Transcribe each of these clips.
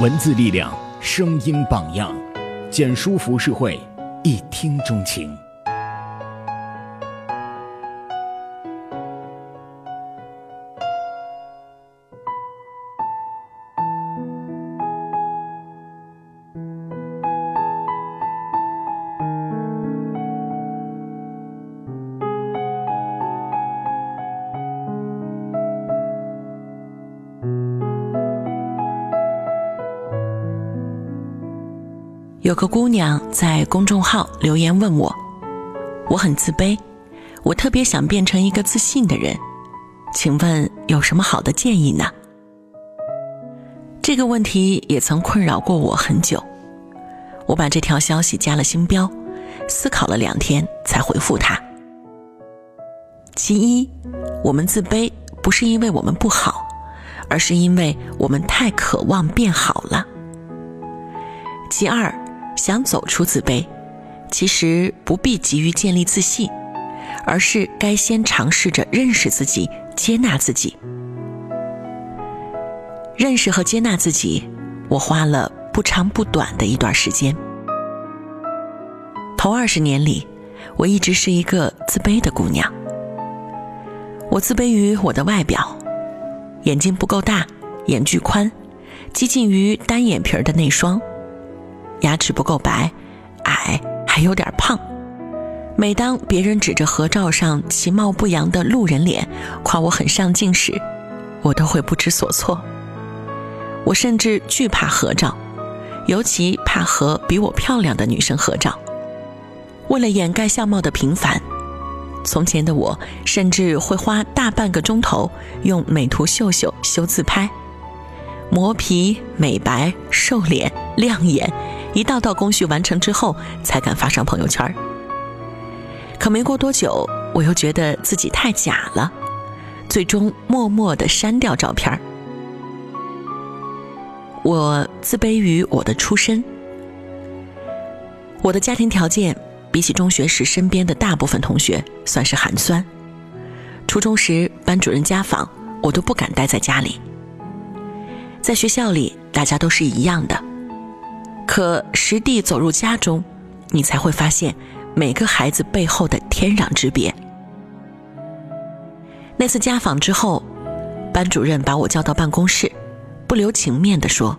文字力量，声音榜样，简书服饰会，一听钟情。个姑娘在公众号留言问我：“我很自卑，我特别想变成一个自信的人，请问有什么好的建议呢？”这个问题也曾困扰过我很久。我把这条消息加了星标，思考了两天才回复她。其一，我们自卑不是因为我们不好，而是因为我们太渴望变好了。其二。想走出自卑，其实不必急于建立自信，而是该先尝试着认识自己、接纳自己。认识和接纳自己，我花了不长不短的一段时间。头二十年里，我一直是一个自卑的姑娘。我自卑于我的外表，眼睛不够大，眼距宽，接近于单眼皮的那双。牙齿不够白，矮，还有点胖。每当别人指着合照上其貌不扬的路人脸夸我很上镜时，我都会不知所措。我甚至惧怕合照，尤其怕和比我漂亮的女生合照。为了掩盖相貌的平凡，从前的我甚至会花大半个钟头用美图秀秀修自拍，磨皮、美白、瘦脸、亮眼。一道道工序完成之后，才敢发上朋友圈可没过多久，我又觉得自己太假了，最终默默的删掉照片我自卑于我的出身，我的家庭条件比起中学时身边的大部分同学算是寒酸。初中时班主任家访，我都不敢待在家里。在学校里，大家都是一样的。可实地走入家中，你才会发现每个孩子背后的天壤之别。那次家访之后，班主任把我叫到办公室，不留情面地说：“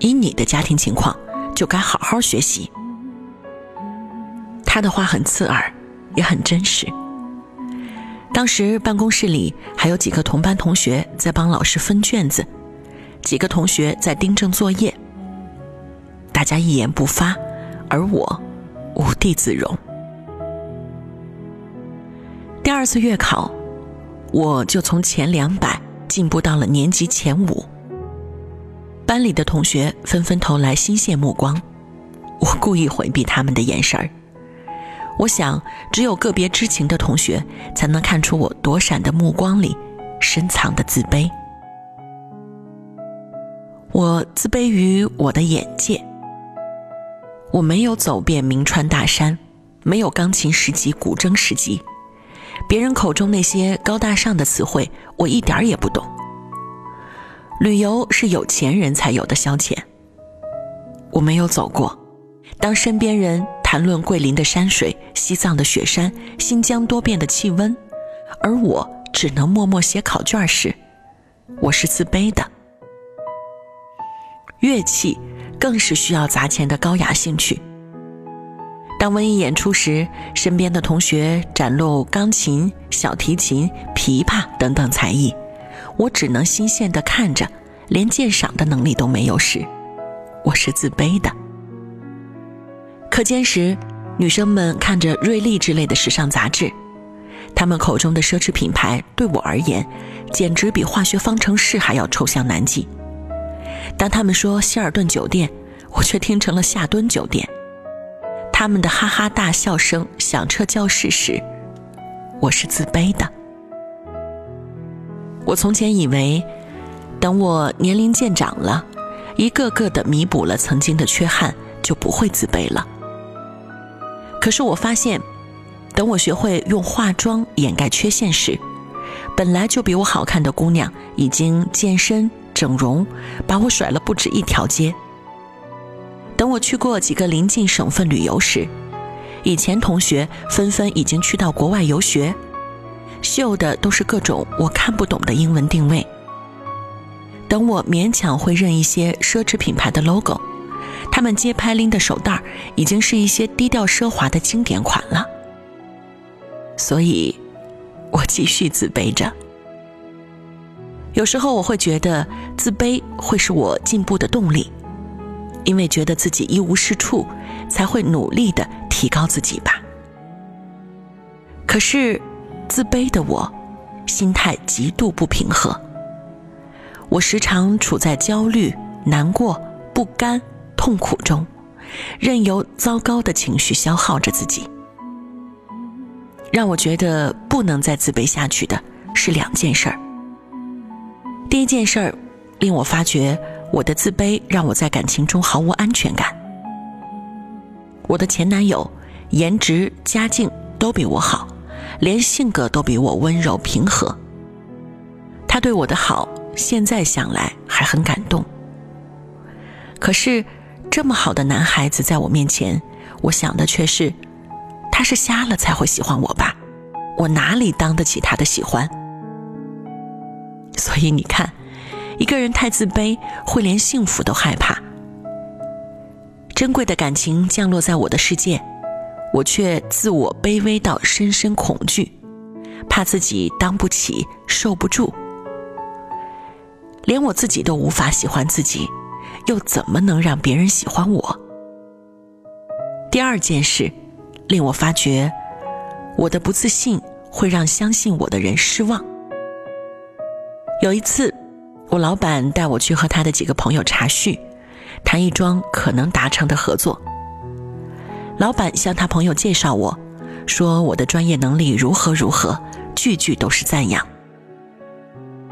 以你的家庭情况，就该好好学习。”他的话很刺耳，也很真实。当时办公室里还有几个同班同学在帮老师分卷子，几个同学在订正作业。大家一言不发，而我无地自容。第二次月考，我就从前两百进步到了年级前五。班里的同学纷纷投来欣羡目光，我故意回避他们的眼神儿。我想，只有个别知情的同学才能看出我躲闪的目光里深藏的自卑。我自卑于我的眼界。我没有走遍名川大山，没有钢琴十级、古筝十级，别人口中那些高大上的词汇，我一点也不懂。旅游是有钱人才有的消遣，我没有走过。当身边人谈论桂林的山水、西藏的雪山、新疆多变的气温，而我只能默默写考卷时，我是自卑的。乐器。更是需要砸钱的高雅兴趣。当文艺演出时，身边的同学展露钢琴、小提琴、琵琶等等才艺，我只能心羡的看着，连鉴赏的能力都没有时，我是自卑的。课间时，女生们看着瑞丽之类的时尚杂志，她们口中的奢侈品牌对我而言，简直比化学方程式还要抽象难记。当他们说希尔顿酒店，我却听成了夏敦酒店。他们的哈哈大笑声响彻教室时，我是自卑的。我从前以为，等我年龄渐长了，一个个的弥补了曾经的缺憾，就不会自卑了。可是我发现，等我学会用化妆掩盖缺陷时，本来就比我好看的姑娘已经健身。整容，把我甩了不止一条街。等我去过几个邻近省份旅游时，以前同学纷纷已经去到国外游学，秀的都是各种我看不懂的英文定位。等我勉强会认一些奢侈品牌的 logo，他们街拍拎的手袋已经是一些低调奢华的经典款了。所以，我继续自卑着。有时候我会觉得自卑会是我进步的动力，因为觉得自己一无是处，才会努力的提高自己吧。可是，自卑的我，心态极度不平和。我时常处在焦虑、难过、不甘、痛苦中，任由糟糕的情绪消耗着自己。让我觉得不能再自卑下去的是两件事儿。第一件事儿，令我发觉我的自卑让我在感情中毫无安全感。我的前男友颜值、家境都比我好，连性格都比我温柔平和。他对我的好，现在想来还很感动。可是，这么好的男孩子在我面前，我想的却是，他是瞎了才会喜欢我吧？我哪里当得起他的喜欢？所以你看，一个人太自卑，会连幸福都害怕。珍贵的感情降落在我的世界，我却自我卑微到深深恐惧，怕自己当不起，受不住。连我自己都无法喜欢自己，又怎么能让别人喜欢我？第二件事，令我发觉，我的不自信会让相信我的人失望。有一次，我老板带我去和他的几个朋友茶叙，谈一桩可能达成的合作。老板向他朋友介绍我，说我的专业能力如何如何，句句都是赞扬。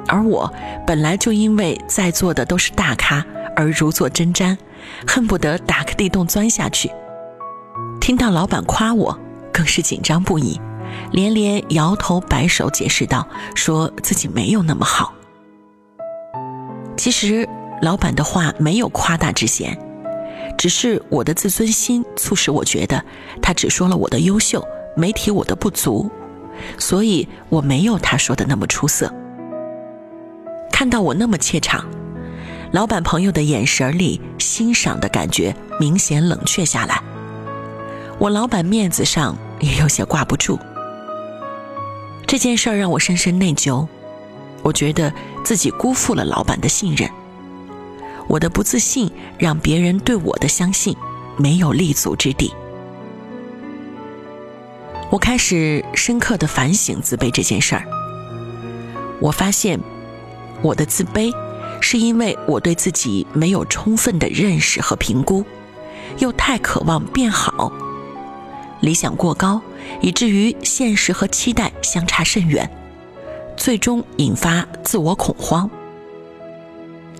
而我本来就因为在座的都是大咖而如坐针毡，恨不得打个地洞钻下去。听到老板夸我，更是紧张不已。连连摇头摆手，解释道：“说自己没有那么好。其实老板的话没有夸大之嫌，只是我的自尊心促使我觉得他只说了我的优秀，没提我的不足，所以我没有他说的那么出色。看到我那么怯场，老板朋友的眼神里欣赏的感觉明显冷却下来，我老板面子上也有些挂不住。”这件事儿让我深深内疚，我觉得自己辜负了老板的信任，我的不自信让别人对我的相信没有立足之地。我开始深刻的反省自卑这件事儿。我发现，我的自卑是因为我对自己没有充分的认识和评估，又太渴望变好。理想过高，以至于现实和期待相差甚远，最终引发自我恐慌。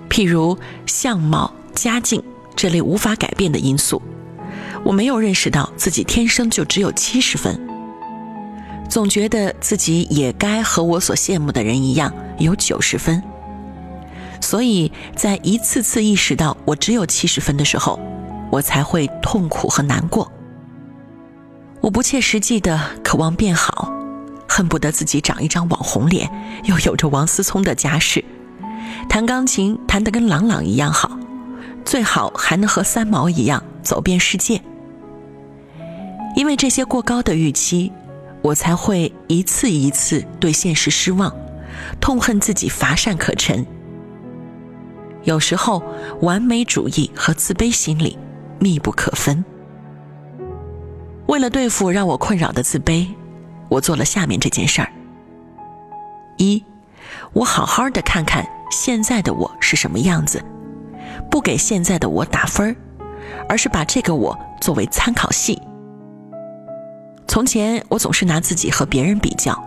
譬如相貌、家境这类无法改变的因素，我没有认识到自己天生就只有七十分，总觉得自己也该和我所羡慕的人一样有九十分。所以在一次次意识到我只有七十分的时候，我才会痛苦和难过。我不切实际的渴望变好，恨不得自己长一张网红脸，又有着王思聪的家世，弹钢琴弹得跟朗朗一样好，最好还能和三毛一样走遍世界。因为这些过高的预期，我才会一次一次对现实失望，痛恨自己乏善可陈。有时候，完美主义和自卑心理密不可分。为了对付让我困扰的自卑，我做了下面这件事儿：一，我好好的看看现在的我是什么样子，不给现在的我打分儿，而是把这个我作为参考系。从前我总是拿自己和别人比较，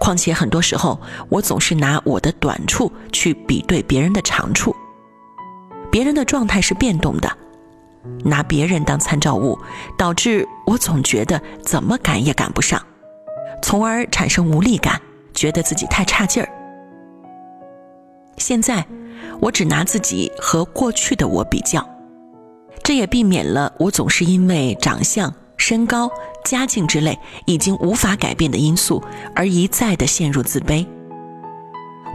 况且很多时候我总是拿我的短处去比对别人的长处。别人的状态是变动的。拿别人当参照物，导致我总觉得怎么赶也赶不上，从而产生无力感，觉得自己太差劲儿。现在，我只拿自己和过去的我比较，这也避免了我总是因为长相、身高、家境之类已经无法改变的因素而一再的陷入自卑。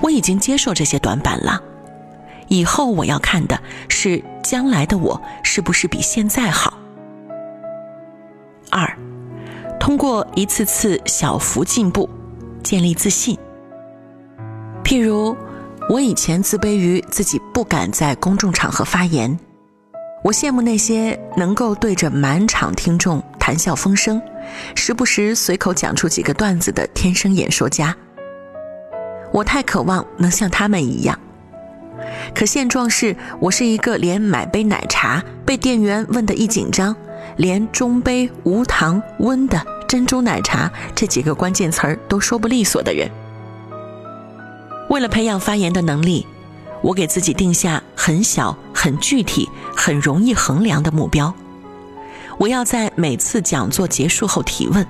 我已经接受这些短板了，以后我要看的是将来的我是不是比现在好。二，通过一次次小幅进步，建立自信。譬如，我以前自卑于自己不敢在公众场合发言，我羡慕那些能够对着满场听众谈笑风生，时不时随口讲出几个段子的天生演说家。我太渴望能像他们一样，可现状是我是一个连买杯奶茶被店员问得一紧张，连中杯无糖温的珍珠奶茶这几个关键词儿都说不利索的人。为了培养发言的能力，我给自己定下很小、很具体、很容易衡量的目标。我要在每次讲座结束后提问。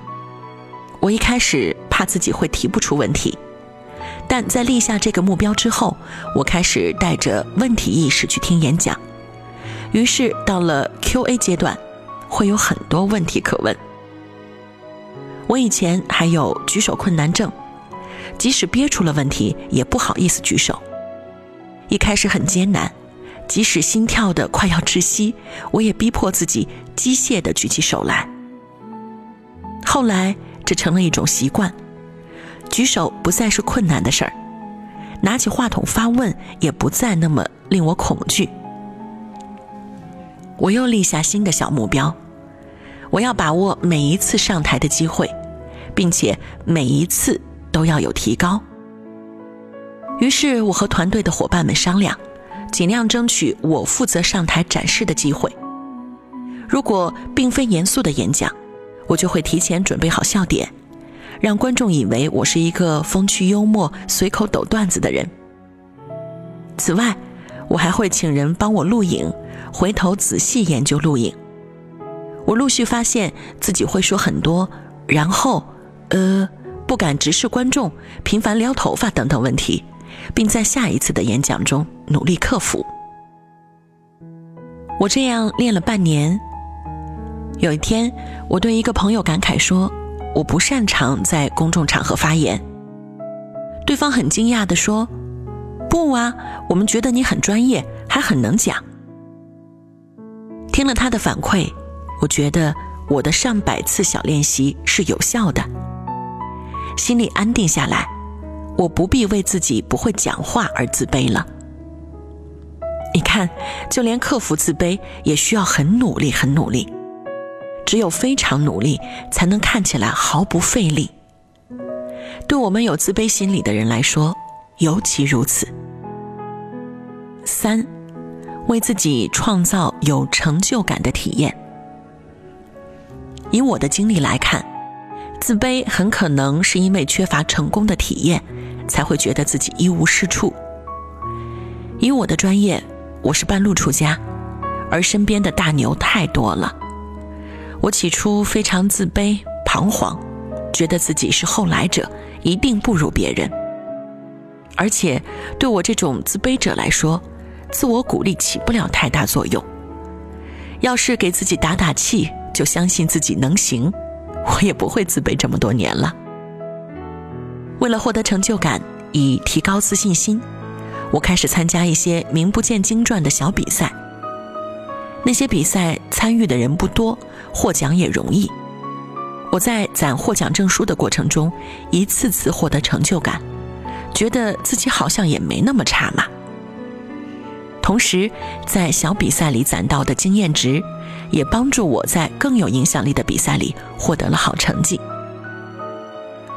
我一开始怕自己会提不出问题。但在立下这个目标之后，我开始带着问题意识去听演讲，于是到了 Q&A 阶段，会有很多问题可问。我以前还有举手困难症，即使憋出了问题，也不好意思举手。一开始很艰难，即使心跳的快要窒息，我也逼迫自己机械的举起手来。后来，这成了一种习惯。举手不再是困难的事儿，拿起话筒发问也不再那么令我恐惧。我又立下新的小目标，我要把握每一次上台的机会，并且每一次都要有提高。于是我和团队的伙伴们商量，尽量争取我负责上台展示的机会。如果并非严肃的演讲，我就会提前准备好笑点。让观众以为我是一个风趣幽默、随口抖段子的人。此外，我还会请人帮我录影，回头仔细研究录影。我陆续发现自己会说很多，然后，呃，不敢直视观众，频繁撩头发等等问题，并在下一次的演讲中努力克服。我这样练了半年。有一天，我对一个朋友感慨说。我不擅长在公众场合发言。对方很惊讶地说：“不啊，我们觉得你很专业，还很能讲。”听了他的反馈，我觉得我的上百次小练习是有效的，心里安定下来，我不必为自己不会讲话而自卑了。你看，就连克服自卑也需要很努力，很努力。只有非常努力，才能看起来毫不费力。对我们有自卑心理的人来说，尤其如此。三，为自己创造有成就感的体验。以我的经历来看，自卑很可能是因为缺乏成功的体验，才会觉得自己一无是处。以我的专业，我是半路出家，而身边的大牛太多了。我起初非常自卑、彷徨，觉得自己是后来者，一定不如别人。而且，对我这种自卑者来说，自我鼓励起不了太大作用。要是给自己打打气，就相信自己能行，我也不会自卑这么多年了。为了获得成就感，以提高自信心，我开始参加一些名不见经传的小比赛。那些比赛参与的人不多，获奖也容易。我在攒获奖证书的过程中，一次次获得成就感，觉得自己好像也没那么差嘛。同时，在小比赛里攒到的经验值，也帮助我在更有影响力的比赛里获得了好成绩。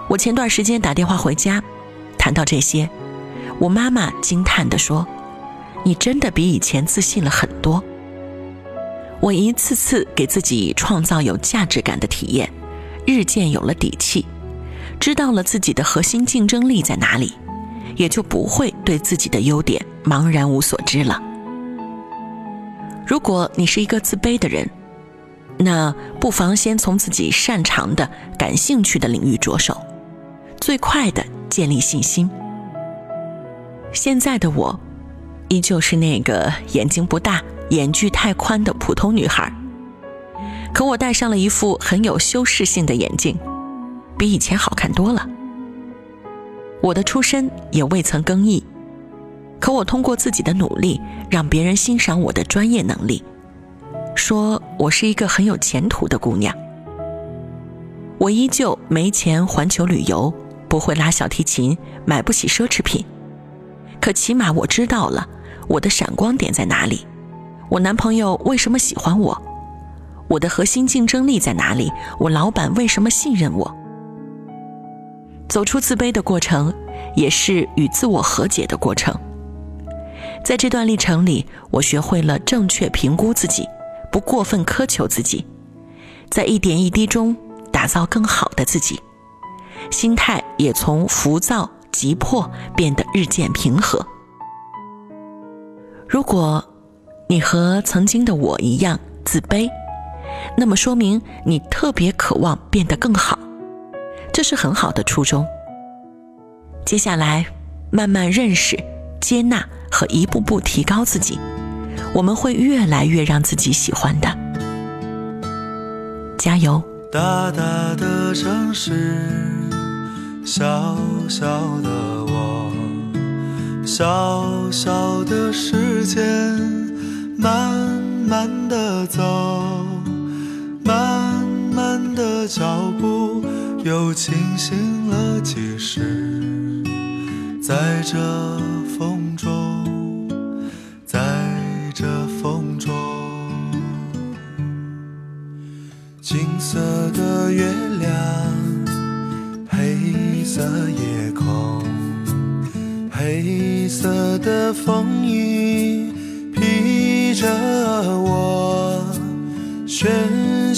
我前段时间打电话回家，谈到这些，我妈妈惊叹地说：“你真的比以前自信了很多。”我一次次给自己创造有价值感的体验，日渐有了底气，知道了自己的核心竞争力在哪里，也就不会对自己的优点茫然无所知了。如果你是一个自卑的人，那不妨先从自己擅长的、感兴趣的领域着手，最快的建立信心。现在的我，依旧是那个眼睛不大、眼距太宽的普通女孩。可我戴上了一副很有修饰性的眼镜，比以前好看多了。我的出身也未曾更易，可我通过自己的努力，让别人欣赏我的专业能力，说我是一个很有前途的姑娘。我依旧没钱环球旅游，不会拉小提琴，买不起奢侈品，可起码我知道了我的闪光点在哪里，我男朋友为什么喜欢我。我的核心竞争力在哪里？我老板为什么信任我？走出自卑的过程，也是与自我和解的过程。在这段历程里，我学会了正确评估自己，不过分苛求自己，在一点一滴中打造更好的自己，心态也从浮躁急迫变得日渐平和。如果你和曾经的我一样自卑，那么说明你特别渴望变得更好，这是很好的初衷。接下来，慢慢认识、接纳和一步步提高自己，我们会越来越让自己喜欢的。加油！大大的城市，小小的我，小小的时间，慢慢的走。慢慢的脚步又清醒了几时，在这风中，在这风中，金色的月亮，黑色夜空，黑色的风衣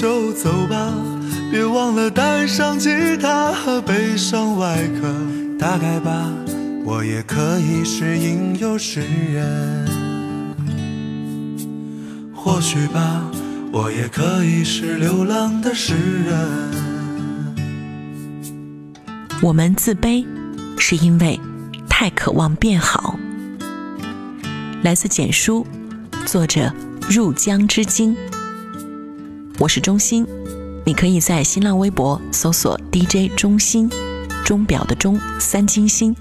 就走吧，别忘了带上吉他和悲伤外壳。大概吧，我也可以是吟游诗人。或许吧，我也可以是流浪的诗人。我们自卑，是因为太渴望变好。来自简书，作者入江之鲸。我是钟欣，你可以在新浪微博搜索 DJ 钟心，钟表的钟，三金星，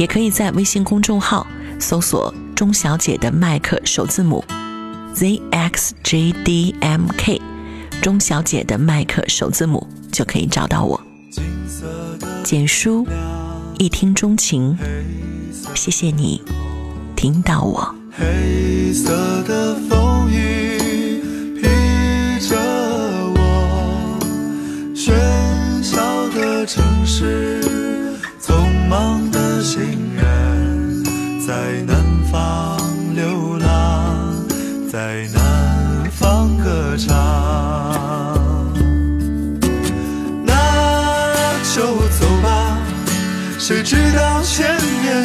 也可以在微信公众号搜索钟小姐的麦克首字母 ZXJDMK，钟小姐的麦克首字母就可以找到我。简书，一听钟情，谢谢你听到我。黑色的风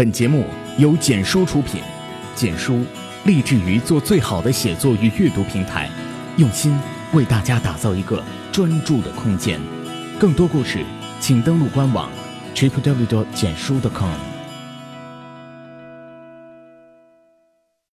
本节目由简书出品，简书立志于做最好的写作与阅读平台，用心为大家打造一个专注的空间。更多故事，请登录官网 triplew. 简书 .com。